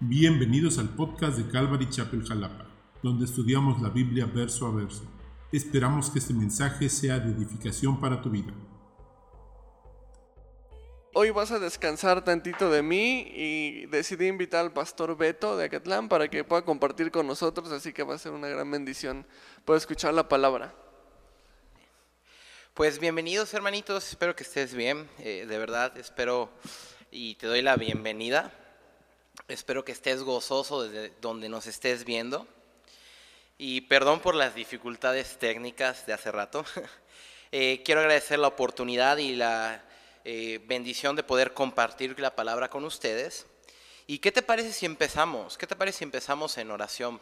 Bienvenidos al podcast de Calvary Chapel Jalapa, donde estudiamos la Biblia verso a verso. Esperamos que este mensaje sea de edificación para tu vida. Hoy vas a descansar tantito de mí y decidí invitar al pastor Beto de Acatlán para que pueda compartir con nosotros, así que va a ser una gran bendición poder escuchar la palabra. Pues bienvenidos hermanitos, espero que estés bien, eh, de verdad espero y te doy la bienvenida. Espero que estés gozoso desde donde nos estés viendo. Y perdón por las dificultades técnicas de hace rato. Eh, quiero agradecer la oportunidad y la eh, bendición de poder compartir la palabra con ustedes. ¿Y qué te parece si empezamos? ¿Qué te parece si empezamos en oración?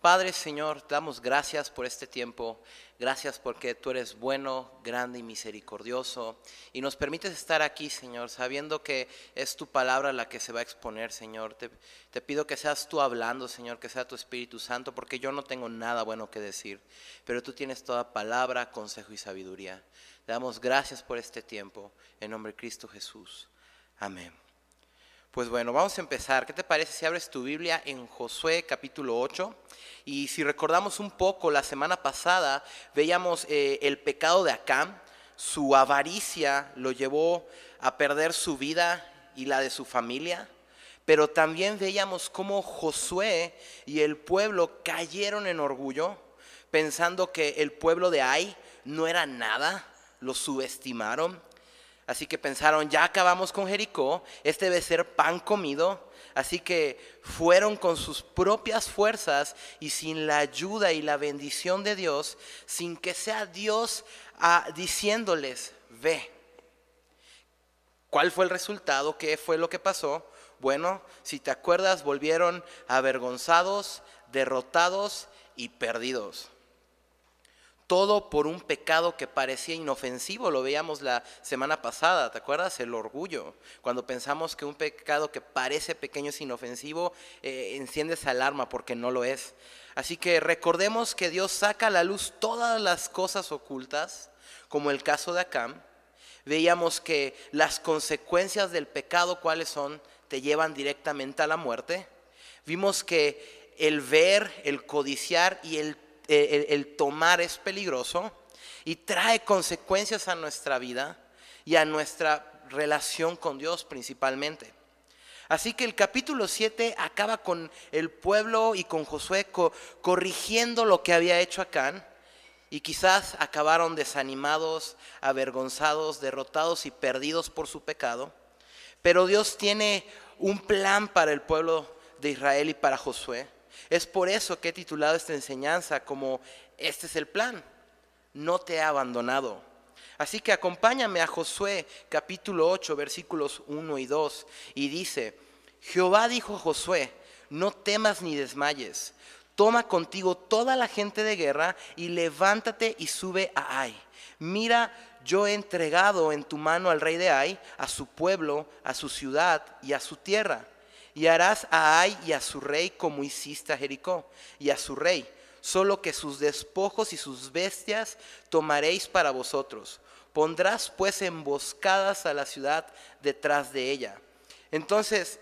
Padre Señor, damos gracias por este tiempo. Gracias porque tú eres bueno, grande y misericordioso. Y nos permites estar aquí, Señor, sabiendo que es tu palabra la que se va a exponer, Señor. Te, te, pido que seas tú hablando, Señor, que sea tu Espíritu Santo, porque yo no tengo nada bueno que decir. Pero tú tienes toda palabra, consejo y sabiduría. Te damos gracias por este tiempo. En nombre de Cristo Jesús. Amén. Pues bueno, vamos a empezar. ¿Qué te parece si abres tu Biblia en Josué capítulo 8? Y si recordamos un poco, la semana pasada veíamos eh, el pecado de Acán, su avaricia lo llevó a perder su vida y la de su familia. Pero también veíamos cómo Josué y el pueblo cayeron en orgullo, pensando que el pueblo de Ai no era nada, lo subestimaron Así que pensaron, ya acabamos con Jericó, este debe ser pan comido. Así que fueron con sus propias fuerzas y sin la ayuda y la bendición de Dios, sin que sea Dios ah, diciéndoles, ve. ¿Cuál fue el resultado? ¿Qué fue lo que pasó? Bueno, si te acuerdas, volvieron avergonzados, derrotados y perdidos todo por un pecado que parecía inofensivo, lo veíamos la semana pasada, ¿te acuerdas? El orgullo. Cuando pensamos que un pecado que parece pequeño es inofensivo, eh, enciende esa alarma porque no lo es. Así que recordemos que Dios saca a la luz todas las cosas ocultas, como el caso de Acam. Veíamos que las consecuencias del pecado, ¿cuáles son? Te llevan directamente a la muerte. Vimos que el ver, el codiciar y el eh, el, tomar es peligroso y trae consecuencias a nuestra vida y a nuestra relación con Dios principalmente. Así que el capítulo 7 acaba con el pueblo y con Josué corrigiendo lo que había hecho Acán. Y quizás acabaron desanimados, avergonzados, derrotados y perdidos por su pecado. Pero Dios tiene un plan para el pueblo de Israel y para Josué. Es por eso que he titulado esta enseñanza como Este es el plan, no te he abandonado. Así que acompáñame a Josué capítulo 8 versículos 1 y 2 y dice, Jehová dijo a Josué, no temas ni desmayes, toma contigo toda la gente de guerra y levántate y sube a Ai. Mira, yo he entregado en tu mano al rey de Ai, a su pueblo, a su ciudad y a su tierra y harás a Ai y a su rey como hiciste a Jericó y a su rey, solo que sus despojos y sus bestias tomaréis para vosotros. Pondrás pues emboscadas a la ciudad detrás de ella. Entonces,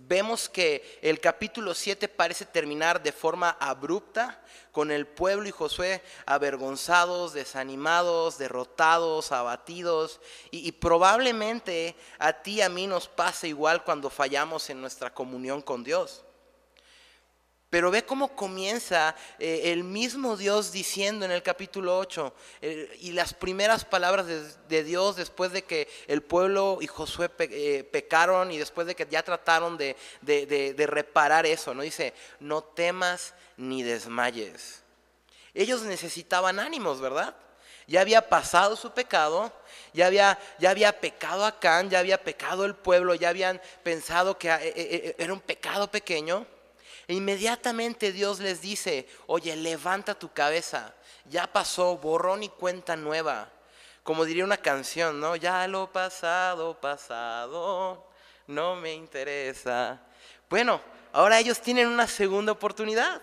vemos que el capítulo 7 parece terminar de forma abrupta, con el pueblo y Josué avergonzados, desanimados, derrotados, abatidos. Y, probablemente a ti y a mí nos pasa igual cuando fallamos en nuestra comunión con Dios. Pero ve cómo comienza eh, el mismo Dios diciendo en el capítulo 8 eh, y las primeras palabras de, Dios después de que el pueblo y Josué eh, pecaron y después de que ya trataron de, reparar eso, ¿no? Dice, no temas ni desmayes. Ellos necesitaban ánimos, ¿verdad? Ya había pasado su pecado, ya había, ya había pecado Acán, ya había pecado el pueblo, ya habían pensado que era un pecado pequeño. E inmediatamente Dios les dice, oye, levanta tu cabeza, ya pasó, borrón y cuenta nueva. Como diría una canción, ¿no? Ya lo pasado, pasado, no me interesa. Bueno, ahora ellos tienen una segunda oportunidad.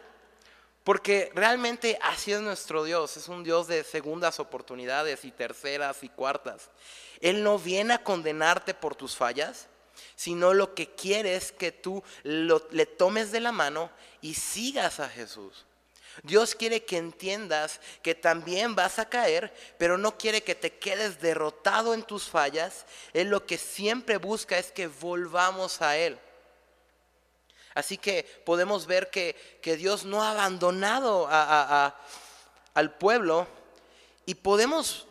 Porque realmente así es nuestro Dios, es un Dios de segundas oportunidades y terceras y cuartas. Él no viene a condenarte por tus fallas, sino lo que quiere es que tú le tomes de la mano y sigas a Jesús. Dios quiere que entiendas que también vas a caer, pero no quiere que te quedes derrotado en tus fallas. Él lo que siempre busca es que volvamos a Él. Así que podemos ver que, Dios no ha abandonado al pueblo y podemos,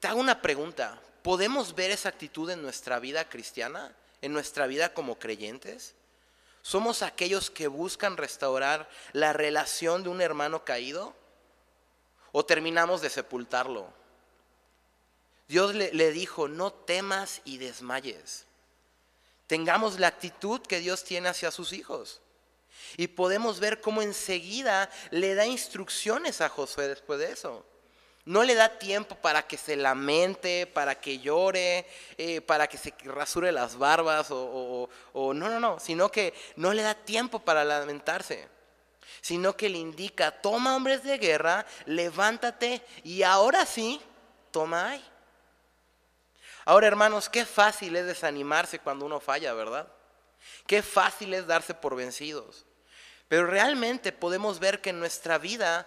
te hago una pregunta, ¿podemos ver esa actitud en nuestra vida cristiana, en nuestra vida como creyentes? ¿Somos aquellos que buscan restaurar la relación de un hermano caído? ¿O terminamos de sepultarlo? Dios le, dijo, no temas y desmayes. Tengamos la actitud que Dios tiene hacia sus hijos. Y podemos ver cómo enseguida le da instrucciones a Josué después de eso. No le da tiempo para que se lamente, para que llore, eh, para que se rasure las barbas o, no, no, no, sino que no le da tiempo para lamentarse, sino que le indica, toma hombres de guerra, levántate y ahora sí, toma ahí. Ahora hermanos, qué fácil es desanimarse cuando uno falla, ¿verdad? Qué fácil es darse por vencidos. Pero realmente podemos ver que nuestra vida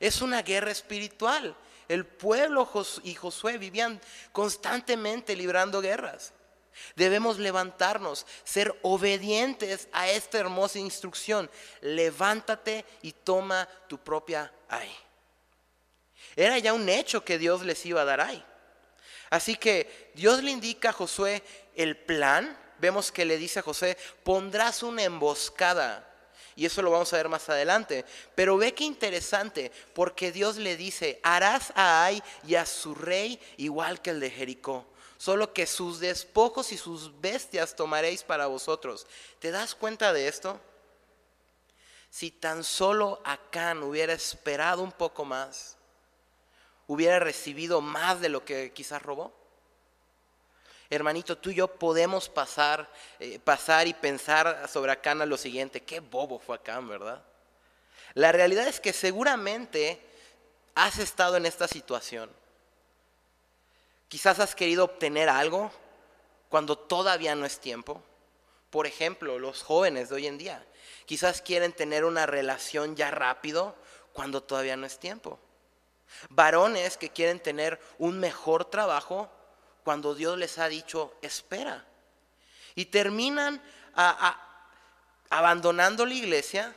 es una guerra espiritual el pueblo y Josué vivían constantemente librando guerras. Debemos levantarnos, ser obedientes a esta hermosa instrucción. Levántate y toma tu propia ay. Era ya un hecho que Dios les iba a dar ay. Así que Dios le indica a Josué el plan. Vemos que le dice a José, pondrás una emboscada y eso lo vamos a ver más adelante. Pero ve qué interesante, porque Dios le dice, harás a Ai y a su rey igual que el de Jericó. Solo que sus despojos y sus bestias tomaréis para vosotros. ¿Te das cuenta de esto? Si tan solo Acán hubiera esperado un poco más, hubiera recibido más de lo que quizás robó. Hermanito, tú y yo podemos pasar, eh, pasar y pensar sobre Acán lo siguiente, qué bobo fue Acán, ¿verdad? La realidad es que seguramente has estado en esta situación. Quizás has querido obtener algo cuando todavía no es tiempo. Por ejemplo, los jóvenes de hoy en día quizás quieren tener una relación ya rápido cuando todavía no es tiempo. Varones que quieren tener un mejor trabajo cuando Dios les ha dicho, espera. Y terminan abandonando la iglesia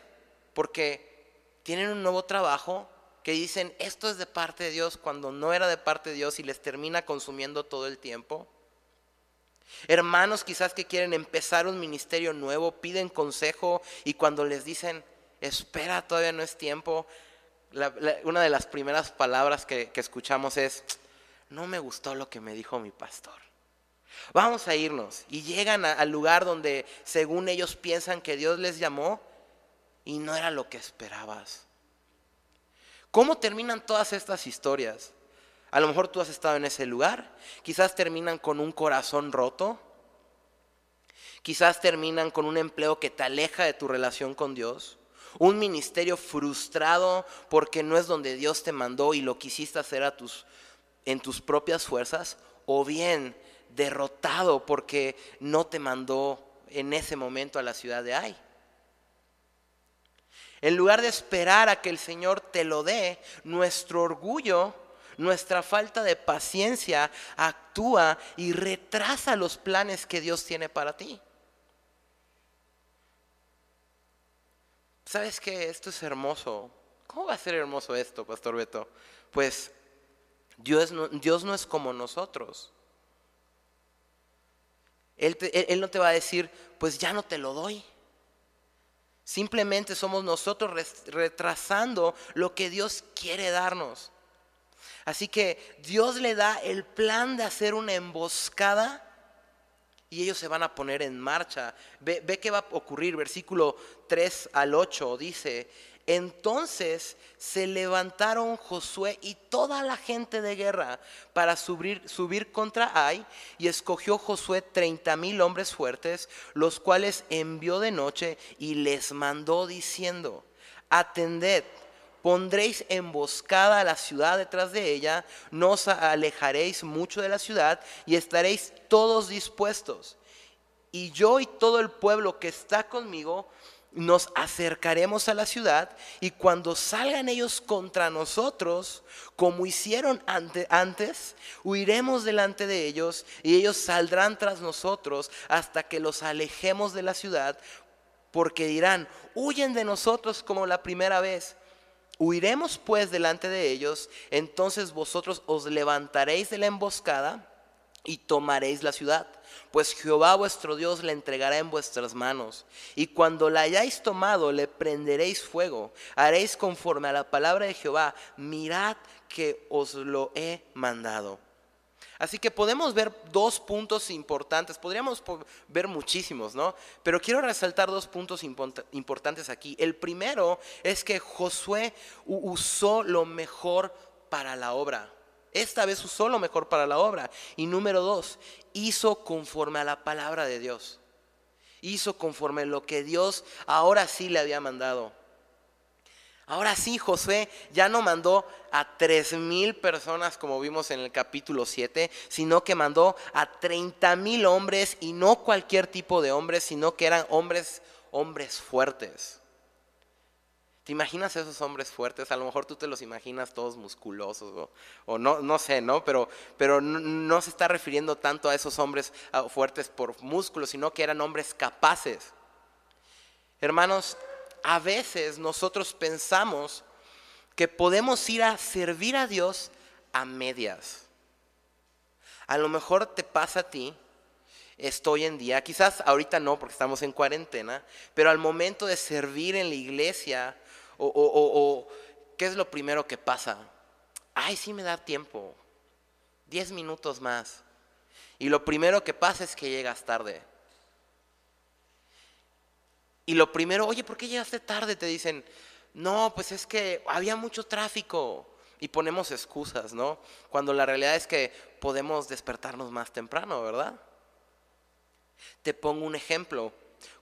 porque tienen un nuevo trabajo que dicen, esto es de parte de Dios cuando no era de parte de Dios y les termina consumiendo todo el tiempo. Hermanos quizás que quieren empezar un ministerio nuevo, piden consejo y cuando les dicen, espera, todavía no es tiempo, una de las primeras palabras que escuchamos es, no me gustó lo que me dijo mi pastor. Vamos a irnos. Y llegan al lugar donde según ellos piensan que Dios les llamó y no era lo que esperabas. ¿Cómo terminan todas estas historias? A lo mejor tú has estado en ese lugar. Quizás terminan con un corazón roto. Quizás terminan con un empleo que te aleja de tu relación con Dios. Un ministerio frustrado porque no es donde Dios te mandó y lo quisiste hacer a tus en tus propias fuerzas o bien derrotado porque no te mandó en ese momento a la ciudad de Ai. En lugar de esperar a que el Señor te lo dé, nuestro orgullo, nuestra falta de paciencia actúa y retrasa los planes que Dios tiene para ti. ¿Sabes que Esto es hermoso. ¿Cómo va a ser hermoso esto, Pastor Beto? Pues Dios no, es como nosotros. Él, no te va a decir, pues ya no te lo doy. Simplemente somos nosotros retrasando lo que Dios quiere darnos. Así que Dios le da el plan de hacer una emboscada y ellos se van a poner en marcha. Ve, ve qué va a ocurrir. Versículo 3 al 8 dice, entonces se levantaron Josué y toda la gente de guerra para subir, contra Ai y escogió Josué treinta mil hombres fuertes, los cuales envió de noche y les mandó diciendo, atended, pondréis emboscada a la ciudad detrás de ella, no os alejaréis mucho de la ciudad y estaréis todos dispuestos. y yo y todo el pueblo que está conmigo nos acercaremos a la ciudad y cuando salgan ellos contra nosotros, como hicieron antes, huiremos delante de ellos y ellos saldrán tras nosotros hasta que los alejemos de la ciudad, porque dirán, huyen de nosotros como la primera vez. Huiremos pues delante de ellos, entonces vosotros os levantaréis de la emboscada y tomaréis la ciudad pues Jehová vuestro Dios la entregará en vuestras manos. Y cuando la hayáis tomado, le prenderéis fuego. Haréis conforme a la palabra de Jehová. Mirad que os lo he mandado. Así que podemos ver dos puntos importantes, podríamos ver muchísimos, ¿no? Pero quiero resaltar dos puntos importantes aquí. El primero es que Josué usó lo mejor para la obra. Esta vez usó lo mejor para la obra. Y número dos, hizo conforme a la palabra de Dios. Hizo conforme a lo que Dios ahora sí le había mandado. Ahora sí, Josué ya no mandó a tres mil personas como vimos en el capítulo 7, sino que mandó a treinta mil hombres y no cualquier tipo de hombres, sino que eran hombres, hombres fuertes. ¿Te imaginas esos hombres fuertes? A lo mejor tú te los imaginas todos musculosos o, no, no sé, ¿no? Pero, pero no, se está refiriendo tanto a esos hombres fuertes por músculos, sino que eran hombres capaces. Hermanos, a veces nosotros pensamos que podemos ir a servir a Dios a medias. A lo mejor te pasa a ti estoy en día, quizás ahorita no porque estamos en cuarentena, pero al momento de servir en la iglesia o, ¿qué es lo primero que pasa? Ay, sí me da tiempo. Diez minutos más. Y lo primero que pasa es que llegas tarde. Y lo primero, oye, ¿por qué llegaste tarde? Te dicen, no, pues es que había mucho tráfico. Y ponemos excusas, ¿no? Cuando la realidad es que podemos despertarnos más temprano, ¿verdad? Te pongo un ejemplo.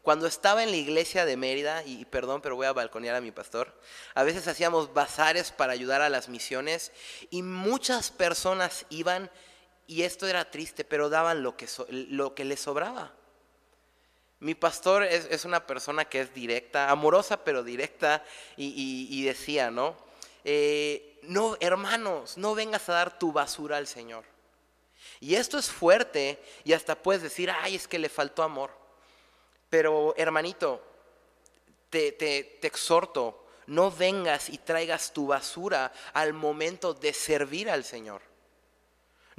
Cuando estaba en la iglesia de Mérida, y perdón, pero voy a balconear a mi pastor, a veces hacíamos bazares para ayudar a las misiones y muchas personas iban, y esto era triste, pero daban lo que, lo que les sobraba. Mi pastor es, una persona que es directa, amorosa pero directa, y, decía, ¿no? Eh, no, hermanos, no vengas a dar tu basura al Señor. Y esto es fuerte y hasta puedes decir, ay, es que le faltó amor. Pero hermanito, te, te, exhorto, no vengas y traigas tu basura al momento de servir al Señor.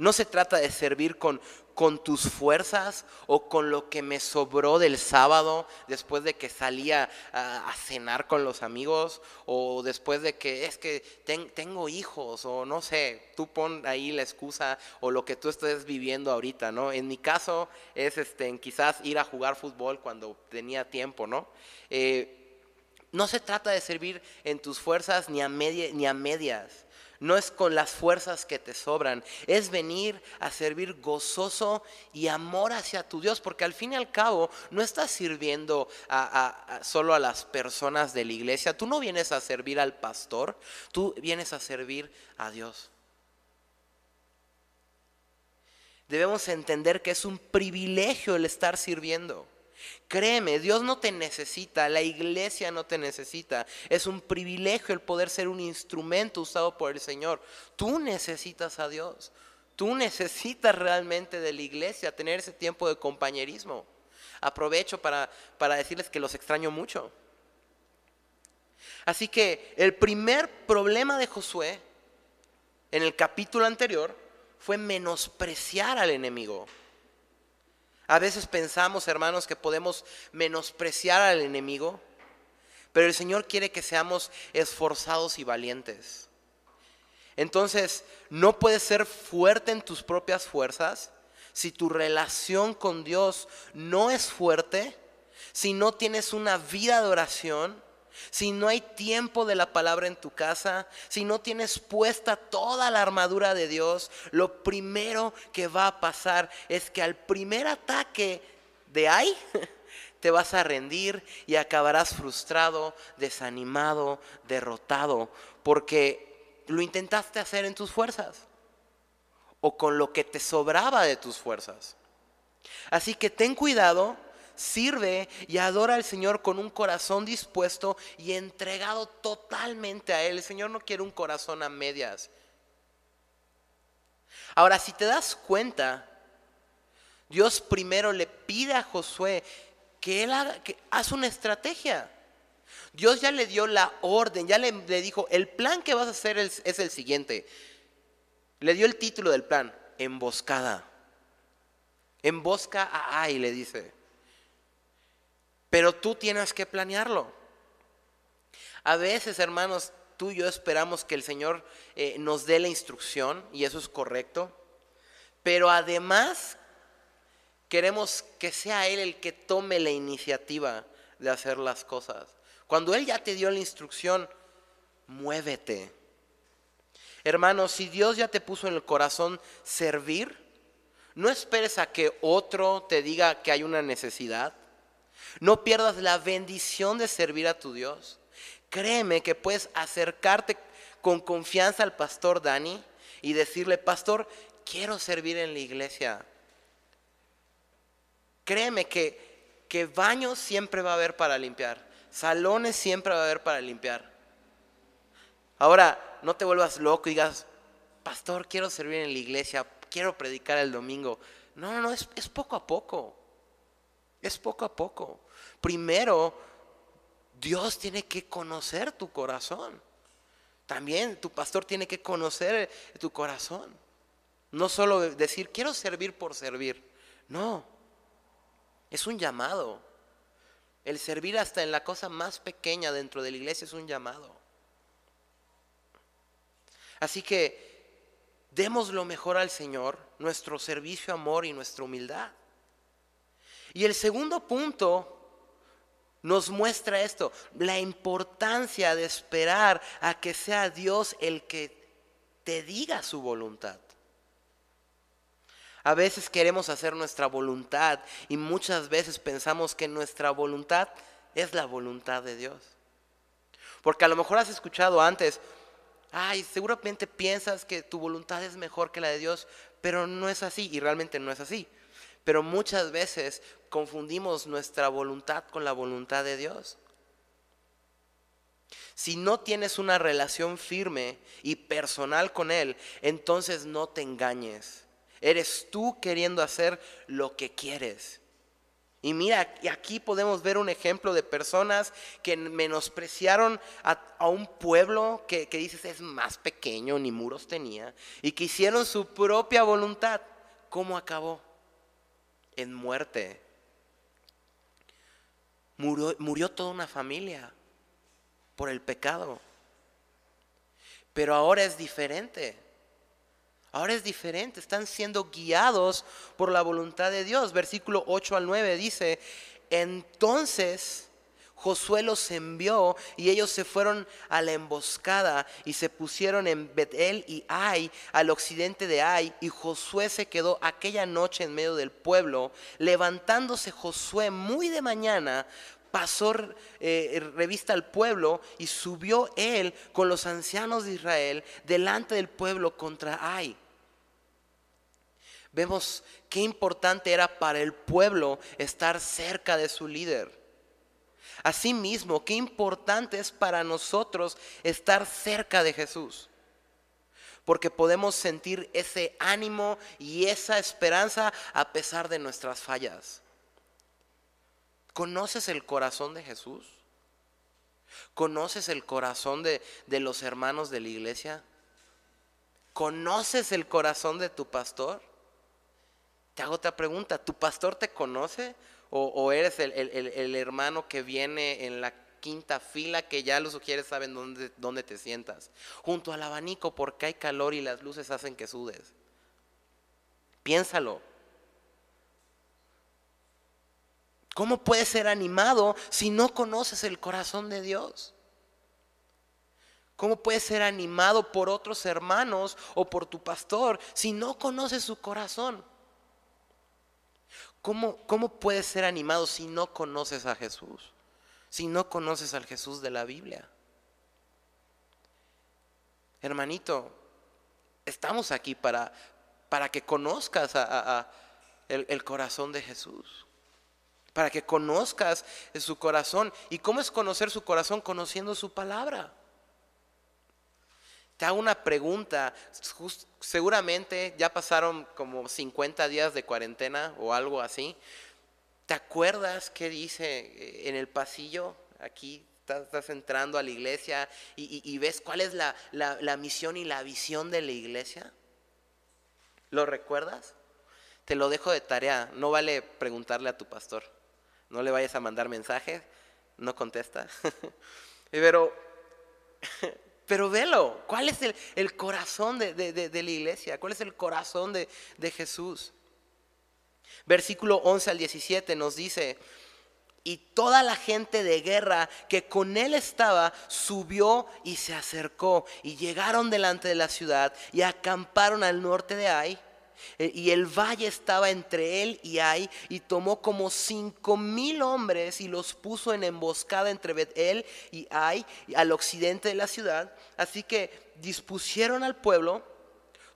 No se trata de servir con, con tus fuerzas o con lo que me sobró del sábado después de que salía a, cenar con los amigos o después de que es que tengo hijos o no sé, tú pon ahí la excusa o lo que tú estés viviendo ahorita, ¿no? En mi caso es este, quizás ir a jugar fútbol cuando tenía tiempo, ¿no? Eh, no se trata de servir en tus fuerzas ni a, ni a medias no es con las fuerzas que te sobran, es venir a servir gozoso y amor hacia tu Dios, porque al fin y al cabo no estás sirviendo a, solo a las personas de la iglesia, tú no vienes a servir al pastor, tú vienes a servir a Dios. Debemos entender que es un privilegio el estar sirviendo. Créeme, Dios no te necesita, la iglesia no te necesita. Es un privilegio el poder ser un instrumento usado por el Señor. Tú necesitas a Dios. Tú necesitas realmente de la iglesia tener ese tiempo de compañerismo. Aprovecho para, para decirles que los extraño mucho. Así que el primer problema de Josué en el capítulo anterior fue menospreciar al enemigo. A veces pensamos, hermanos, que podemos menospreciar al enemigo, pero el Señor quiere que seamos esforzados y valientes. Entonces, no puedes ser fuerte en tus propias fuerzas si tu relación con Dios no es fuerte, si no tienes una vida de oración, si no hay tiempo de la palabra en tu casa, si no tienes puesta toda la armadura de Dios, lo primero que va a pasar es que al primer ataque de ahí, te vas a rendir y acabarás frustrado, desanimado, derrotado, porque lo intentaste hacer en tus fuerzas o con lo que te sobraba de tus fuerzas. Así que ten cuidado, sirve y adora al Señor con un corazón dispuesto y entregado totalmente a Él. El Señor no quiere un corazón a medias. Ahora, si te das cuenta, Dios primero le pide a Josué que él haga, que haga una estrategia. Dios ya le dio la orden, ya le, dijo, el plan que vas a hacer es, el siguiente. Le dio el título del plan, emboscada. Embosca a Ai, le dice. Pero tú tienes que planearlo. A veces, hermanos, tú y yo esperamos que el Señor eh, nos dé la instrucción, y eso es correcto. Pero además, queremos que sea Él el que tome la iniciativa de hacer las cosas. Cuando Él ya te dio la instrucción, muévete. Hermanos, si Dios ya te puso en el corazón servir, no esperes a que otro te diga que hay una necesidad. No pierdas la bendición de servir a tu Dios. Créeme que puedes acercarte con confianza al pastor Dani y decirle, pastor, quiero servir en la iglesia. Créeme que, que baños siempre va a haber para limpiar, salones siempre va a haber para limpiar. Ahora, no te vuelvas loco y digas, pastor, quiero servir en la iglesia, quiero predicar el domingo. No, no, no, es, es poco a poco. Es poco a poco. Primero, Dios tiene que conocer tu corazón. También tu pastor tiene que conocer tu corazón. No solo decir, quiero servir por servir. No, es un llamado. El servir hasta en la cosa más pequeña dentro de la iglesia es un llamado. Así que demos lo mejor al Señor, nuestro servicio, amor y nuestra humildad. Y el segundo punto nos muestra esto, la importancia de esperar a que sea Dios el que te diga su voluntad. A veces queremos hacer nuestra voluntad y muchas veces pensamos que nuestra voluntad es la voluntad de Dios. Porque a lo mejor has escuchado antes, ay, seguramente piensas que tu voluntad es mejor que la de Dios, pero no es así y realmente no es así. Pero muchas veces confundimos nuestra voluntad con la voluntad de Dios. Si no tienes una relación firme y personal con Él, entonces no te engañes. Eres tú queriendo hacer lo que quieres. Y mira, aquí podemos ver un ejemplo de personas que menospreciaron a, un pueblo que, que dices es más pequeño, ni muros tenía, y que hicieron su propia voluntad. ¿Cómo acabó? En muerte. Murió, murió toda una familia por el pecado. Pero ahora es diferente. Ahora es diferente, están siendo guiados por la voluntad de Dios. Versículo 8 al 9 dice, entonces Josué los envió y ellos se fueron a la emboscada y se pusieron en Betel y Ai, al occidente de Ai, y Josué se quedó aquella noche en medio del pueblo. Levantándose Josué muy de mañana, pasó eh, revista al pueblo y subió él con los ancianos de Israel delante del pueblo contra Ai. Vemos qué importante era para el pueblo estar cerca de su líder. Asimismo, qué importante es para nosotros estar cerca de Jesús. Porque podemos sentir ese ánimo y esa esperanza a pesar de nuestras fallas. ¿Conoces el corazón de Jesús? ¿Conoces el corazón de, de los hermanos de la iglesia? ¿Conoces el corazón de tu pastor? Te hago otra pregunta, ¿tu pastor te conoce? ¿O, eres el, hermano que viene en la quinta fila que ya los sugieres saben dónde, dónde te sientas? Junto al abanico porque hay calor y las luces hacen que sudes. Piénsalo. ¿Cómo puedes ser animado si no conoces el corazón de Dios? ¿Cómo puedes ser animado por otros hermanos o por tu pastor si no conoces su corazón? ¿Cómo, puedes ser animado si no conoces a Jesús? Si no conoces al Jesús de la Biblia. Hermanito, estamos aquí para, para que conozcas a, el, el corazón de Jesús. Para que conozcas su corazón. ¿Y cómo es conocer su corazón? Conociendo su palabra. Te hago una pregunta. Seguramente ya pasaron como 50 días de cuarentena o algo así. ¿Te acuerdas qué dice eh, en el pasillo? Aquí estás, entrando a la iglesia y ves cuál es la, la- la misión y la visión de la iglesia. ¿Lo recuerdas? Te lo dejo de tarea. No vale preguntarle a tu pastor. No le vayas a mandar mensajes. No contesta. Pero pero velo, ¿cuál es el, el corazón de, de- de- la iglesia? ¿Cuál es el corazón de, de Jesús? Versículo 11 al 17 nos dice, y toda la gente de guerra que con él estaba subió y se acercó y llegaron delante de la ciudad y acamparon al norte de Ai. Eh, Y el valle estaba entre él y Ai y tomó como cinco mil hombres y los puso en emboscada entre Betel y Ai al occidente de la ciudad. Así que dispusieron al pueblo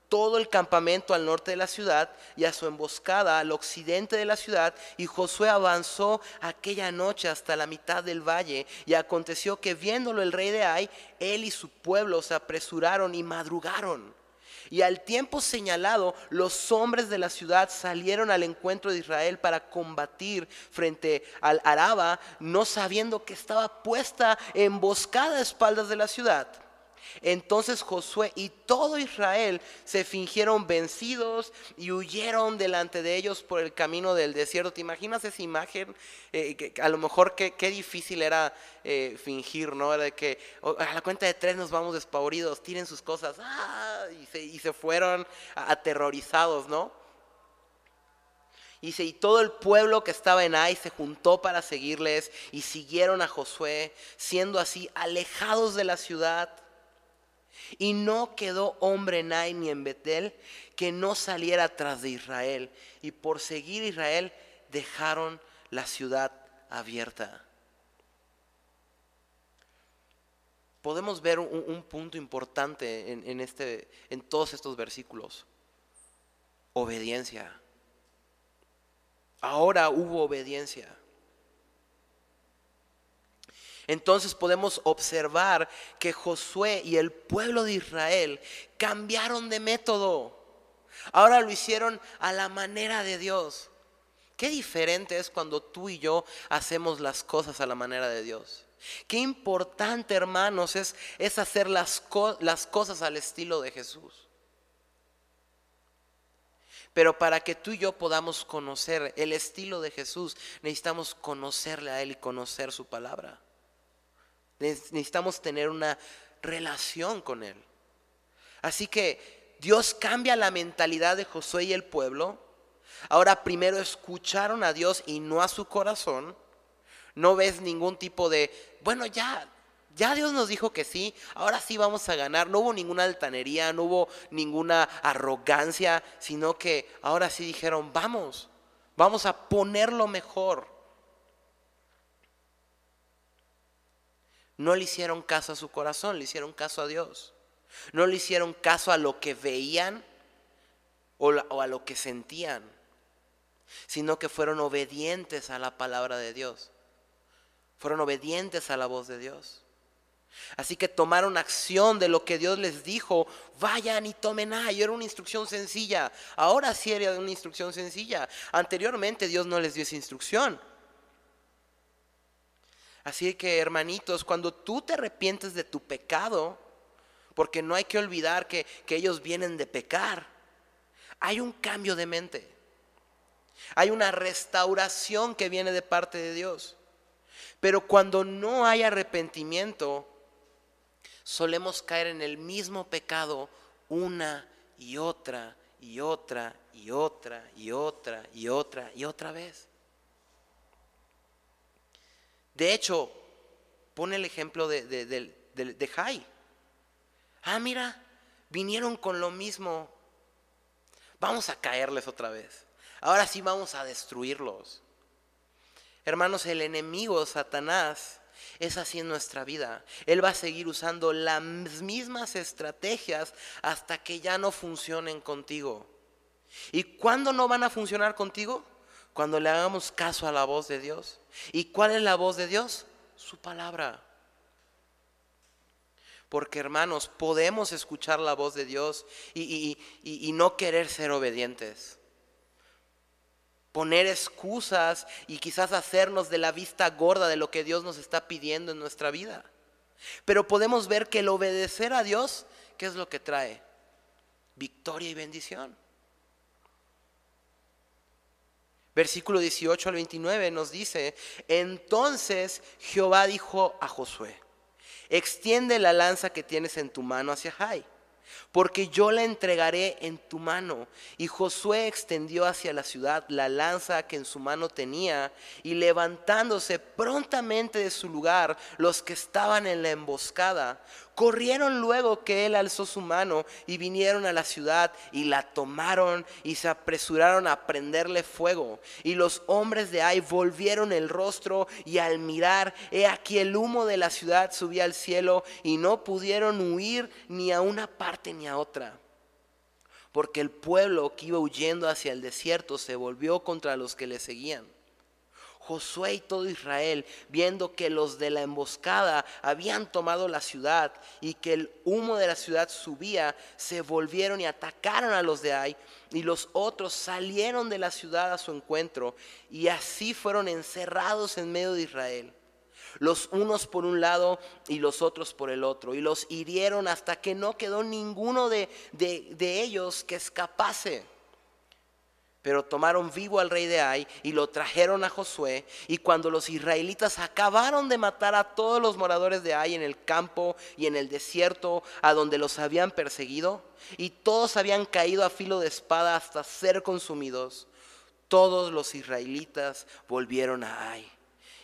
todo el campamento al norte de la ciudad y a su emboscada al occidente de la ciudad. Y Josué avanzó aquella noche hasta la mitad del valle. Y aconteció que viéndolo el rey de Ai, él y su pueblo se apresuraron y madrugaron. Y al tiempo señalado, los hombres de la ciudad salieron al encuentro de Israel para combatir frente al Araba, no sabiendo que estaba puesta emboscada a espaldas de la ciudad. Entonces Josué y todo Israel se fingieron vencidos y huyeron delante de ellos por el camino del desierto. ¿Te imaginas esa imagen? Eh, a lo mejor qué, difícil era eh, fingir, ¿no? Era de que "Oh, a la cuenta de tres nos vamos despavoridos, tiren sus cosas, ¡ah! y, se, fueron aterrorizados, ¿no? Y todo el pueblo que estaba en Ai se juntó para seguirles y siguieron a Josué, siendo así alejados de la ciudad. Y no quedó hombre en Ai ni en Betel que no saliera tras de Israel. Y por seguir Israel dejaron la ciudad abierta. Podemos ver un, un punto importante en este, en todos estos versículos. Obediencia. Ahora hubo obediencia. Entonces podemos observar que Josué y el pueblo de Israel cambiaron de método. Ahora lo hicieron a la manera de Dios. Qué diferente es cuando tú y yo hacemos las cosas a la manera de Dios. Qué importante, hermanos, es, es hacer las, las cosas al estilo de Jesús. Pero para que tú y yo podamos conocer el estilo de Jesús, necesitamos conocerle a Él y conocer su palabra. Neces- Necesitamos tener una relación con Él. Así que Dios cambia la mentalidad de Josué y el pueblo. Ahora primero escucharon a Dios y no a su corazón. No ves ningún tipo de, bueno, ya, ya Dios nos dijo que sí, ahora sí vamos a ganar. No hubo ninguna altanería, no hubo ninguna arrogancia, sino que ahora sí dijeron, vamos, vamos a ponerlo mejor. No le hicieron caso a su corazón, le hicieron caso a Dios. No le hicieron caso a lo que veían o, a lo que sentían, sino que fueron obedientes a la palabra de Dios. Fueron obedientes a la voz de Dios. Así que tomaron acción de lo que Dios les dijo. Vayan y tomen A. Y era una instrucción sencilla. Ahora sí era una instrucción sencilla. Anteriormente Dios no les dio esa instrucción. Así que, hermanitos, cuando tú te arrepientes de tu pecado, porque no hay que olvidar que, que ellos vienen de pecar, hay un cambio de mente. Hay una restauración que viene de parte de Dios. Pero cuando no hay arrepentimiento, solemos caer en el mismo pecado una y otra y otra y otra y otra y otra y otra vez. De hecho, pone el ejemplo de, de, de, de- Jai. Ah, mira, vinieron con lo mismo. Vamos a caerles otra vez. Ahora sí vamos a destruirlos. Hermanos, el enemigo, Satanás, es así en nuestra vida. Él va a seguir usando las mismas estrategias hasta que ya no funcionen contigo. ¿Y cuándo no van a funcionar contigo? Cuando le hagamos caso a la voz de Dios. ¿Y cuál es la voz de Dios? Su palabra. Porque hermanos, podemos escuchar la voz de Dios y, y, no querer ser obedientes. Poner excusas y quizás hacernos de la vista gorda de lo que Dios nos está pidiendo en nuestra vida. Pero podemos ver que el obedecer a Dios, ¿qué es lo que trae? Victoria y bendición. Versículo 18 al 29 nos dice, entonces Jehová dijo a Josué, extiende la lanza que tienes en tu mano hacia Jai porque yo la entregaré en tu mano. Y Josué extendió hacia la ciudad la lanza que en su mano tenía, y levantándose prontamente de su lugar los que estaban en la emboscada, Corrieron luego que él alzó su mano y vinieron a la ciudad y la tomaron y se apresuraron a prenderle fuego. Y los hombres de Ai volvieron el rostro y al mirar, he aquí el humo de la ciudad subía al cielo y no pudieron huir ni a una parte ni a otra. Porque el pueblo que iba huyendo hacia el desierto se volvió contra los que le seguían. Josué y todo Israel, viendo que los de la emboscada habían tomado la ciudad y que el humo de la ciudad subía, se volvieron y atacaron a los de Ai, y los otros salieron de la ciudad a su encuentro, y así fueron encerrados en medio de Israel, los unos por un lado y los otros por el otro, y los hirieron hasta que no quedó ninguno de, de ellos que escapase. Pero tomaron vivo al rey de Ai y lo trajeron a Josué. Y cuando los israelitas acabaron de matar a todos los moradores de Ai en el campo y en el desierto a donde los habían perseguido, y todos habían caído a filo de espada hasta ser consumidos, todos los israelitas volvieron a Ai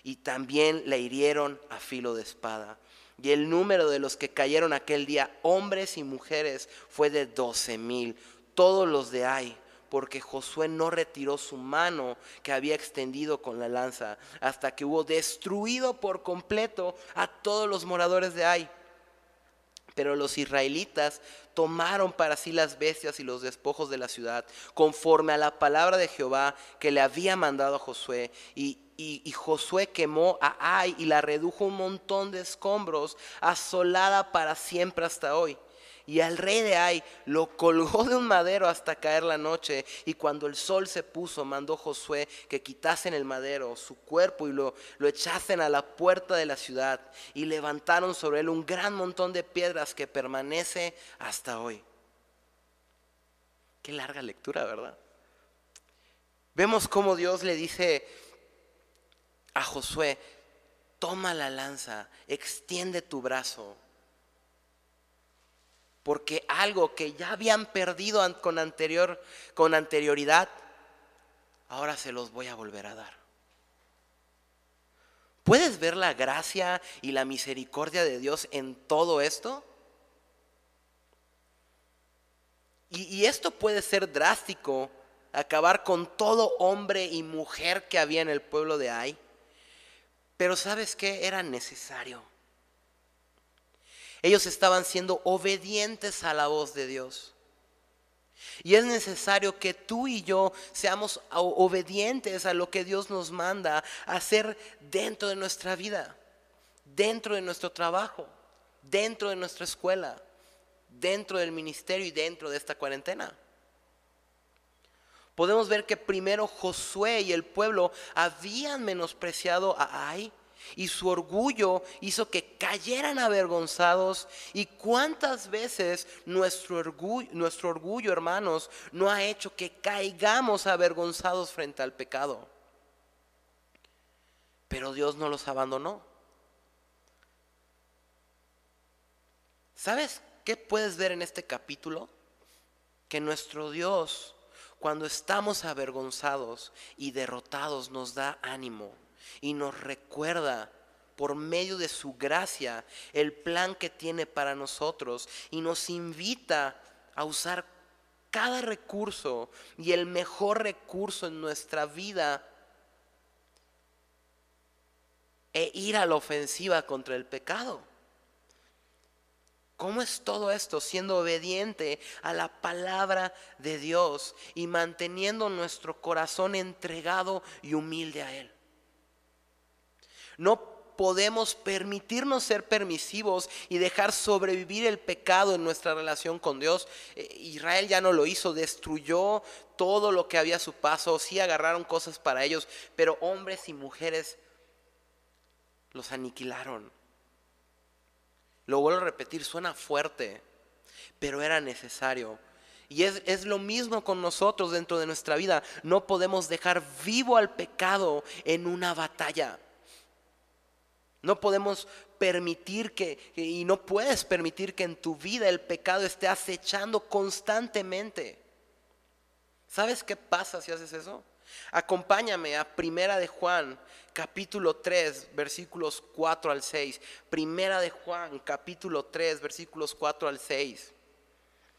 y también le hirieron a filo de espada. Y el número de los que cayeron aquel día, hombres y mujeres, fue de doce mil, todos los de Ai porque Josué no retiró su mano que había extendido con la lanza hasta que hubo destruido por completo a todos los moradores de Ai. Pero los israelitas tomaron para sí las bestias y los despojos de la ciudad, conforme a la palabra de Jehová que le había mandado a Josué. Y, Josué quemó a Ai y la redujo un montón de escombros, asolada para siempre hasta hoy. Y al rey de Ai lo colgó de un madero hasta caer la noche. Y cuando el sol se puso, mandó Josué que quitasen el madero, su cuerpo, y lo, lo echasen a la puerta de la ciudad. Y levantaron sobre él un gran montón de piedras que permanece hasta hoy. Qué larga lectura, ¿verdad? Vemos cómo Dios le dice a Josué, toma la lanza, extiende tu brazo porque algo que ya habían perdido con, anterior, con anterioridad, ahora se los voy a volver a dar. ¿Puedes ver la gracia y la misericordia de Dios en todo esto? Y, y, esto puede ser drástico, acabar con todo hombre y mujer que había en el pueblo de Ai. Pero ¿sabes qué? Era necesario. Ellos estaban siendo obedientes a la voz de Dios. Y es necesario que tú y yo seamos obedientes a lo que Dios nos manda hacer dentro de nuestra vida, dentro de nuestro trabajo, dentro de nuestra escuela, dentro del ministerio y dentro de esta cuarentena. Podemos ver que primero Josué y el pueblo habían menospreciado a Ai y su orgullo hizo que cayeran avergonzados. ¿Y cuántas veces nuestro orgullo, nuestro orgullo, hermanos, no ha hecho que caigamos avergonzados frente al pecado? Pero Dios no los abandonó. ¿Sabes qué puedes ver en este capítulo? Que nuestro Dios, cuando estamos avergonzados y derrotados, nos da ánimo y nos recuerda por medio de su gracia el plan que tiene para nosotros y nos invita a usar cada recurso y el mejor recurso en nuestra vida e ir a la ofensiva contra el pecado. ¿Cómo es todo esto? Siendo obediente a la palabra de Dios y manteniendo nuestro corazón entregado y humilde a Él. No podemos permitirnos ser permisivos y dejar sobrevivir el pecado en nuestra relación con Dios. Eh, Israel ya no lo hizo, destruyó todo lo que había a su paso, sí agarraron cosas para ellos, pero hombres y mujeres los aniquilaron. Lo vuelvo a repetir, suena fuerte, pero era necesario. Y es, es, lo mismo con nosotros dentro de nuestra vida. No podemos dejar vivo al pecado en una batalla. No podemos permitir que, y no puedes permitir que en tu vida el pecado esté acechando constantemente. ¿Sabes qué pasa si haces eso? Acompáñame a Primera de Juan, capítulo 3, versículos 4 al 6. Primera de Juan, capítulo 3, versículos 4 al 6.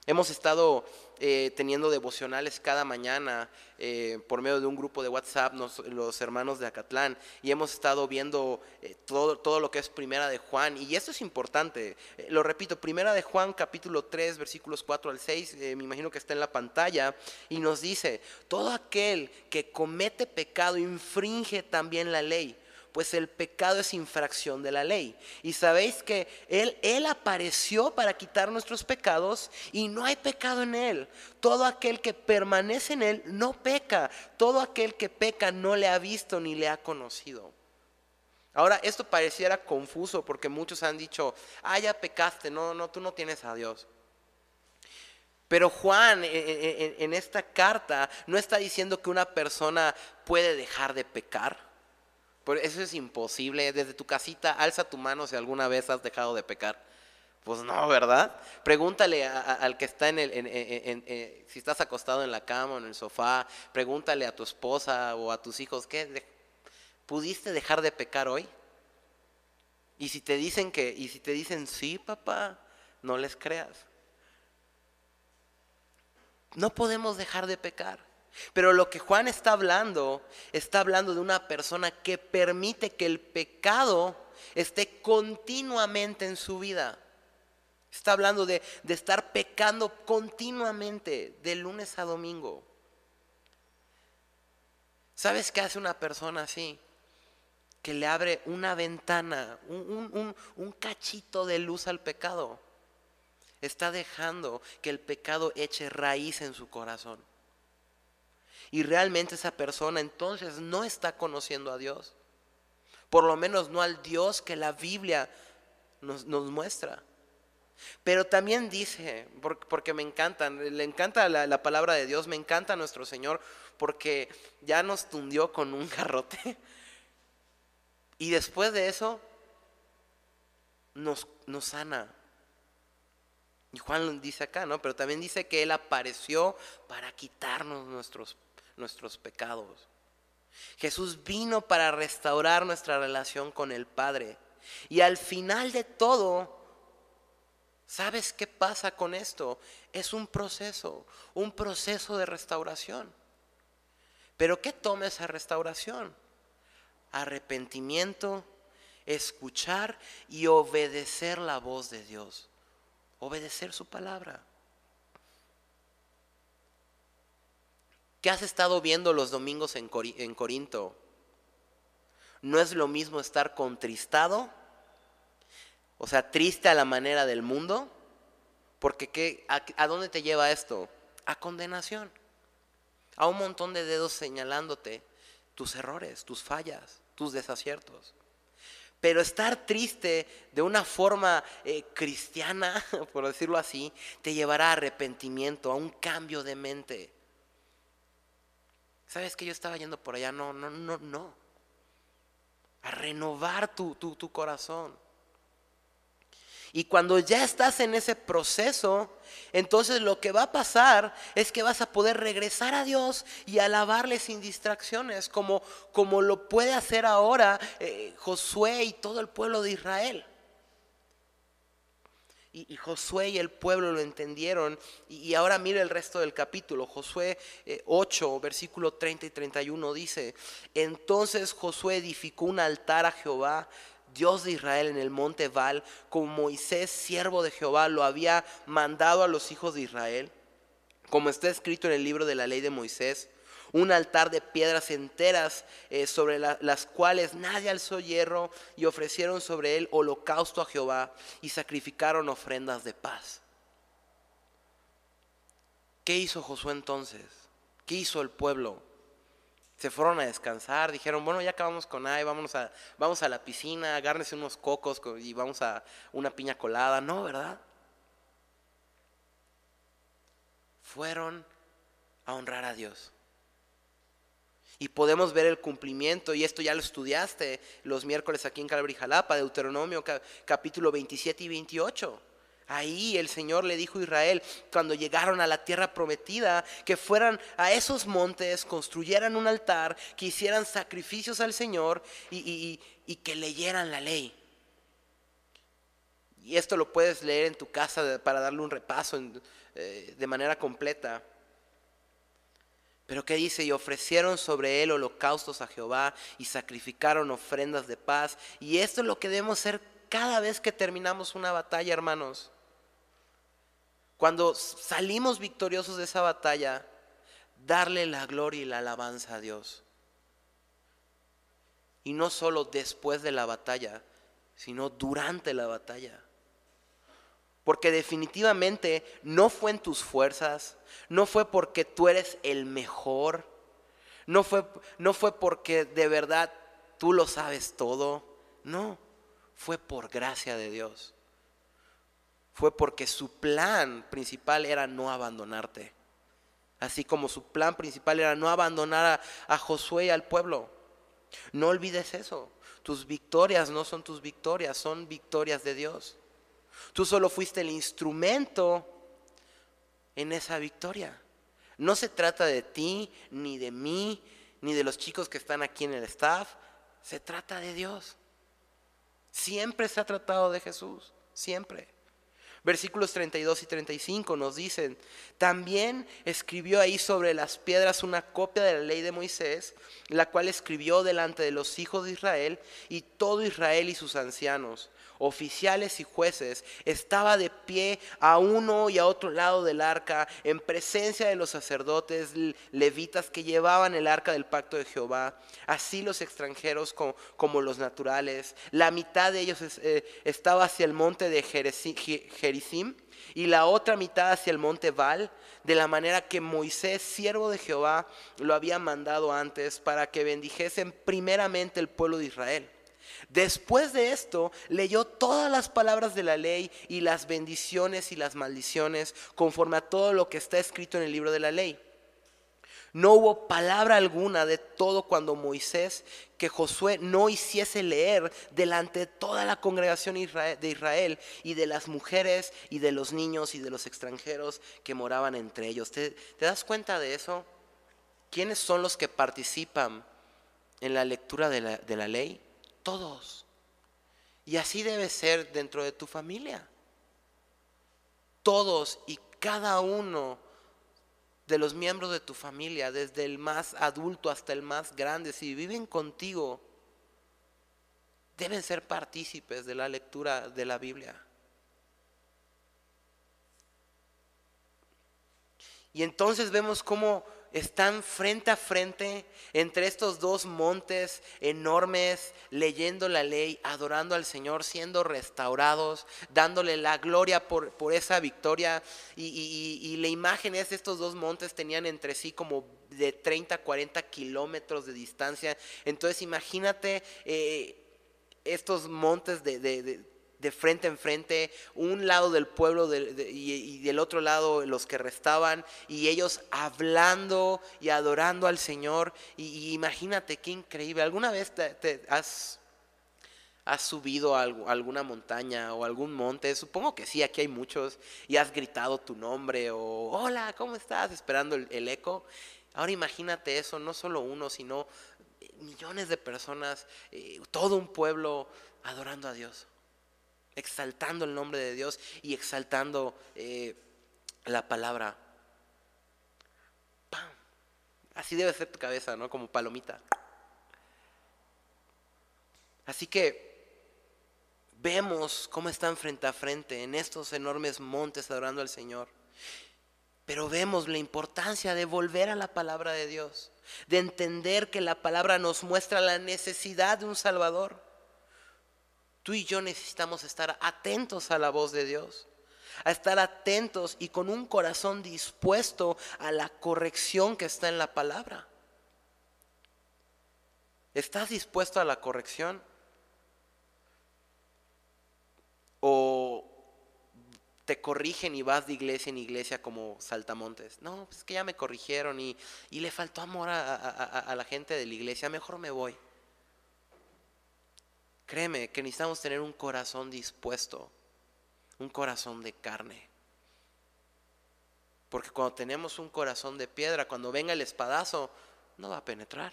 Hemos estado eh, teniendo devocionales cada mañana eh, por medio de un grupo de WhatsApp, los hermanos de Acatlán, y hemos estado viendo eh, todo, todo, lo que es Primera de Juan, y esto es importante, lo repito, Primera de Juan capítulo 3 versículos 4 al 6, me imagino que está en la pantalla, y nos dice, todo aquel que comete pecado infringe también la ley pues el pecado es infracción de la ley. Y sabéis que Él, Él apareció para quitar nuestros pecados y no hay pecado en Él. Todo aquel que permanece en Él no peca. Todo aquel que peca no le ha visto ni le ha conocido. Ahora, esto pareciera confuso porque muchos han dicho, ah, ya pecaste, no, no, tú no tienes a Dios. Pero Juan en esta carta no está diciendo que una persona puede dejar de pecar eso es imposible. Desde tu casita, alza tu mano si alguna vez has dejado de pecar. Pues no, ¿verdad? Pregúntale al que está en el, si estás acostado en la cama o en el sofá, pregúntale a tu esposa o a tus hijos, ¿qué? ¿Pudiste dejar de pecar hoy? Y si te dicen que, y si te dicen sí, papá, no les creas. No podemos dejar de pecar. Pero lo que Juan está hablando, está hablando de una persona que permite que el pecado esté continuamente en su vida. Está hablando de, estar pecando continuamente, de lunes a domingo. ¿Sabes qué hace una persona así? Que le abre una ventana, un cachito de luz al pecado. Está dejando que el pecado eche raíz en su corazón y realmente esa persona entonces no está conociendo a Dios. Por lo menos no al Dios que la Biblia nos, muestra. Pero también dice, porque me encantan, le encanta la, palabra de Dios, me encanta nuestro Señor, porque ya nos tundió con un garrote. Y después de eso, nos, nos sana. Y Juan dice acá, ¿no? Pero también dice que Él apareció para quitarnos nuestros nuestros pecados. Jesús vino para restaurar nuestra relación con el Padre. Y al final de todo, ¿sabes qué pasa con esto? Es un proceso, un proceso de restauración. Pero ¿qué toma esa restauración? Arrepentimiento, escuchar y obedecer la voz de Dios. Obedecer su palabra. ¿Qué has estado viendo los domingos en, Corinto? No es lo mismo estar contristado, o sea, triste a la manera del mundo, porque ¿qué, a, dónde te lleva esto? A condenación, a un montón de dedos señalándote tus errores, tus fallas, tus desaciertos. Pero estar triste de una forma eh, cristiana, por decirlo así, te llevará a arrepentimiento, a un cambio de mente. ¿Sabes que yo estaba yendo por allá? No, no, no, no. A renovar tu, tu, tu corazón. Y cuando ya estás en ese proceso, entonces lo que va a pasar es que vas a poder regresar a Dios y alabarle sin distracciones, como, como lo puede hacer ahora eh, Josué y todo el pueblo de Israel. Y, Josué y el pueblo lo entendieron. Y, ahora mire el resto del capítulo. Josué 8, eh, versículo 30 y 31 dice, entonces Josué edificó un altar a Jehová Dios de Israel, en el monte Val, como Moisés, siervo de Jehová, lo había mandado a los hijos de Israel, como está escrito en el libro de la ley de Moisés, un altar de piedras enteras eh, sobre las cuales nadie alzó hierro y ofrecieron sobre él holocausto a Jehová y sacrificaron ofrendas de paz. ¿Qué hizo Josué entonces? ¿Qué hizo el pueblo? Se fueron a descansar, dijeron, bueno, ya acabamos con ahí, vamos a, vamos a la piscina, agárrense unos cocos y vamos a una piña colada. No, ¿verdad? Fueron a honrar a Dios. Y podemos ver el cumplimiento, y esto ya lo estudiaste los miércoles aquí en Calvary Jalapa, Deuteronomio capítulo 27 y 28. Ahí el Señor le dijo a Israel, cuando llegaron a la tierra prometida, que fueran a esos montes, construyeran un altar, que hicieran sacrificios al Señor y, que leyeran la ley. Y esto lo puedes leer en tu casa para darle un repaso eh, de manera completa. Pero ¿qué dice? Y ofrecieron sobre él holocaustos a Jehová y sacrificaron ofrendas de paz. Y esto es lo que debemos hacer cada vez que terminamos una batalla, hermanos. Cuando salimos victoriosos de esa batalla, darle la gloria y la alabanza a Dios. Y no solo después de la batalla, sino durante la batalla. Porque definitivamente no fue en tus fuerzas, no fue porque tú eres el mejor, no fue, no fue porque de verdad tú lo sabes todo, no, fue por gracia de Dios. Fue porque su plan principal era no abandonarte. Así como su plan principal era no abandonar a, a Josué y al pueblo. No olvides eso. Tus victorias no son tus victorias, son victorias de Dios. Tú solo fuiste el instrumento en esa victoria. No se trata de ti, ni de mí, ni de los chicos que están aquí en el staff. Se trata de Dios. Siempre se ha tratado de Jesús, siempre. Versículos 32 y 35 nos dicen, también escribió ahí sobre las piedras una copia de la ley de Moisés, la cual escribió delante de los hijos de Israel y todo Israel y sus ancianos oficiales y jueces, estaba de pie a uno y a otro lado del arca, en presencia de los sacerdotes levitas que llevaban el arca del pacto de Jehová, así los extranjeros como, los naturales. La mitad de ellos eh, estaba hacia el monte de Gerizim y la otra mitad hacia el monte Val, de la manera que Moisés, siervo de Jehová, lo había mandado antes para que bendijesen primeramente el pueblo de Israel. Después de esto, leyó todas las palabras de la ley y las bendiciones y las maldiciones conforme a todo lo que está escrito en el libro de la ley. No hubo palabra alguna de todo cuando Moisés, que Josué no hiciese leer delante de toda la congregación de Israel y de las mujeres y de los niños y de los extranjeros que moraban entre ellos. ¿Te, das cuenta de eso? ¿Quiénes son los que participan en la lectura de la, de la ley? Todos. Y así debe ser dentro de tu familia. Todos y cada uno de los miembros de tu familia, desde el más adulto hasta el más grande, si viven contigo, deben ser partícipes de la lectura de la Biblia. Y entonces vemos cómo están frente a frente entre estos dos montes enormes, leyendo la ley, adorando al Señor, siendo restaurados, dándole la gloria por, por esa victoria. Y, la imagen es, estos dos montes tenían entre sí como de 30 a 40 kilómetros de distancia. Entonces imagínate eh, estos montes de de frente en frente, un lado del pueblo y, del otro lado los que restaban, y ellos hablando y adorando al Señor. Y, imagínate qué increíble. ¿Alguna vez te, has, subido a alguna montaña o algún monte? Supongo que sí, aquí hay muchos, y has gritado tu nombre o hola, ¿cómo estás? Esperando el eco. Ahora imagínate eso, no solo uno, sino millones de personas, eh, todo un pueblo adorando a Dios exaltando el nombre de Dios y exaltando eh, la palabra. Así debe ser tu cabeza, ¿no? Como palomita. Así que Vemos cómo están frente a frente en estos enormes montes adorando al Señor. Pero vemos la importancia de volver a la palabra de Dios, de entender que la palabra nos muestra la necesidad de un Salvador. Tú y yo necesitamos estar atentos a la voz de Dios, a estar atentos y con un corazón dispuesto a la corrección que está en la palabra. ¿Estás dispuesto a la corrección? ¿O te corrigen y vas de iglesia en iglesia como saltamontes? No, pues es que ya me corrigieron y, le faltó amor a la gente de la iglesia, mejor me voy. Créeme que necesitamos tener un corazón dispuesto, un corazón de carne. Porque cuando tenemos un corazón de piedra, cuando venga el espadazo, no va a penetrar.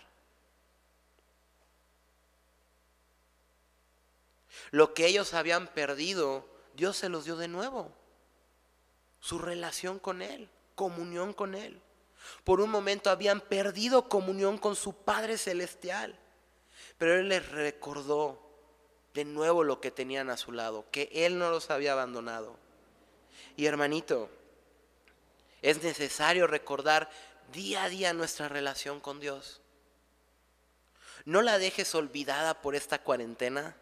Lo que ellos habían perdido, Dios se los dio de nuevo. Su relación con Él, comunión con Él. Por un momento habían perdido comunión con su Padre Celestial. Pero Él les recordó de nuevo lo que tenían a su lado, que Él no los había abandonado. Y hermanito, es necesario recordar día a día nuestra relación con Dios. No la dejes olvidada por esta cuarentena.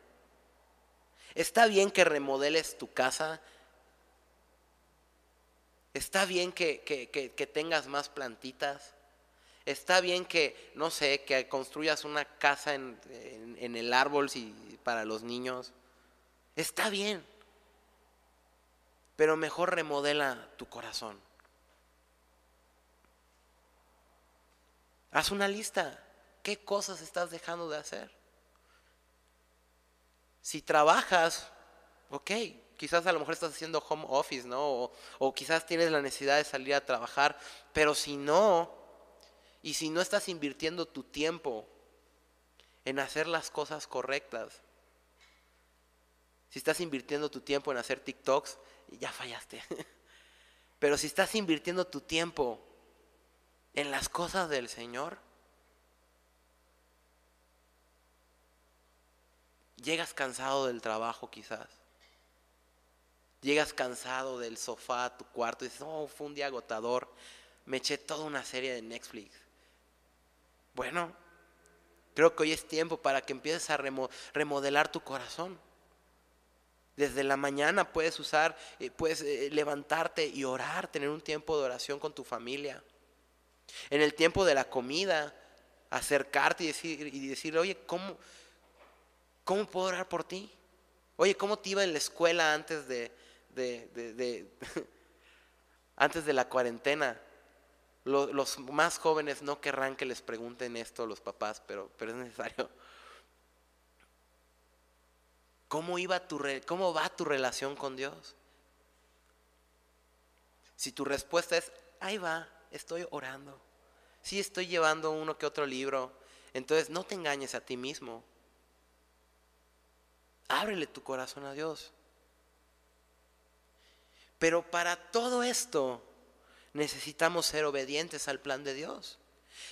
Está bien que remodeles tu casa. Está bien que, tengas más plantitas. Está bien que, no sé, que construyas una casa en, el árbol para los niños. Está bien. Pero mejor remodela tu corazón. Haz una lista. ¿Qué cosas estás dejando de hacer? Si trabajas, ok, quizás a lo mejor estás haciendo home office, ¿no? O, quizás tienes la necesidad de salir a trabajar, pero si no, y si no estás invirtiendo tu tiempo en hacer las cosas correctas, si estás invirtiendo tu tiempo en hacer TikToks, ya fallaste. Pero si estás invirtiendo tu tiempo en las cosas del Señor, Llegas cansado del trabajo quizás. Llegas cansado del sofá tu cuarto y dices, oh, fue un día agotador. Me eché toda una serie de Netflix. Bueno, creo que hoy es tiempo para que empieces a remodelar tu corazón. Desde la mañana puedes usar, eh, puedes eh, levantarte y orar, tener un tiempo de oración con tu familia. En el tiempo de la comida, acercarte y decir, y decir oye, ¿cómo, ¿Cómo puedo orar por ti? Oye, ¿cómo te iba en la escuela antes de, antes de la cuarentena? Los, más jóvenes no querrán que les pregunten esto a los papás, pero, pero es necesario. ¿Cómo, iba tu ¿Cómo va tu relación con Dios? Si tu respuesta es, ahí va, estoy orando. Sí estoy llevando uno que otro libro. Entonces no te engañes a ti mismo. Ábrele tu corazón a Dios. Pero para todo esto necesitamos ser obedientes al plan de Dios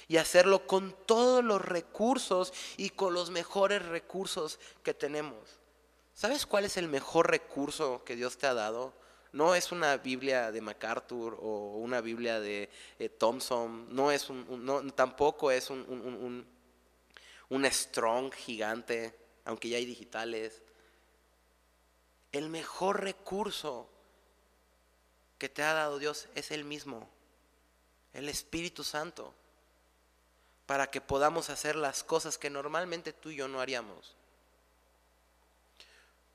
y hacerlo con todos los recursos y con los mejores recursos que tenemos. ¿Sabes cuál es el mejor recurso que Dios te ha dado? No es una Biblia de MacArthur o una Biblia de eh, Thompson, no es un, tampoco es un, un, un strong gigante, aunque ya hay digitales el mejor recurso que te ha dado Dios es el mismo, el Espíritu Santo, para que podamos hacer las cosas que normalmente tú y yo no haríamos.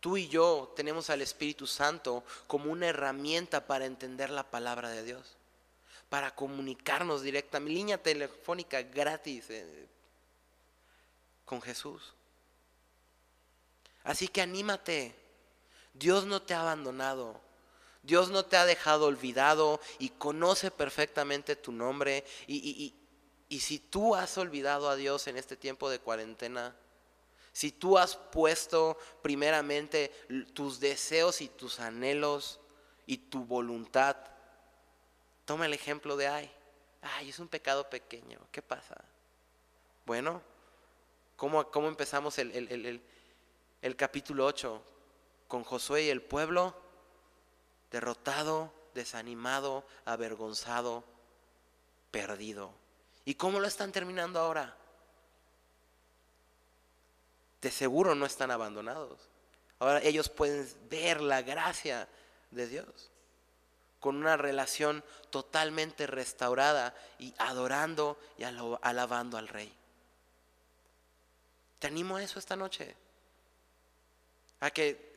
Tú y yo tenemos al Espíritu Santo como una herramienta para entender la palabra de Dios, para comunicarnos directamente, línea telefónica gratis eh, con Jesús. Así que anímate, Dios no te ha abandonado. Dios no te ha dejado olvidado y conoce perfectamente tu nombre. Y, si tú has olvidado a Dios en este tiempo de cuarentena, si tú has puesto primeramente tus deseos y tus anhelos y tu voluntad, toma el ejemplo de ay. Ay, es un pecado pequeño. ¿Qué pasa? Bueno, ¿cómo, cómo empezamos el, el capítulo 8? con Josué y el pueblo derrotado, desanimado, avergonzado, perdido. ¿Y cómo lo están terminando ahora? De seguro no están abandonados. Ahora ellos pueden ver la gracia de Dios con una relación totalmente restaurada y adorando y alabando al Rey. Te animo a eso esta noche. A que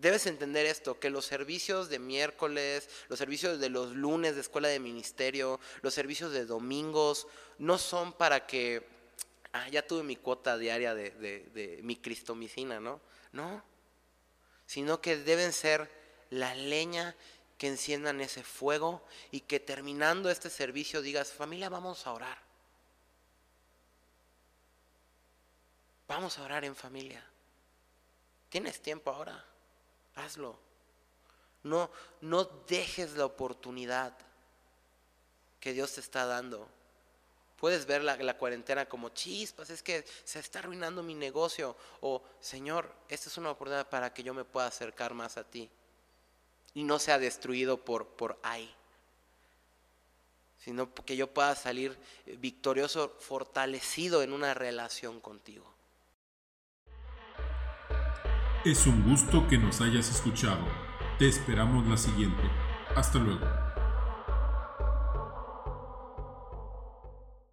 debes entender esto, que los servicios de miércoles, los servicios de los lunes de escuela de ministerio, los servicios de domingos, no son para que, ah, ya tuve mi cuota diaria de, de mi cristomicina, ¿no? No, sino que deben ser la leña que enciendan ese fuego y que terminando este servicio digas, familia, vamos a orar. Vamos a orar en familia. ¿Tienes tiempo ahora? Hazlo. No, no dejes la oportunidad que Dios te está dando. Puedes ver la, la, cuarentena como chispas, es que se está arruinando mi negocio. O, Señor, esta es una oportunidad para que yo me pueda acercar más a ti. Y no sea destruido por, por ahí. Sino que yo pueda salir victorioso, fortalecido en una relación contigo. Es un gusto que nos hayas escuchado. Te esperamos la siguiente. Hasta luego.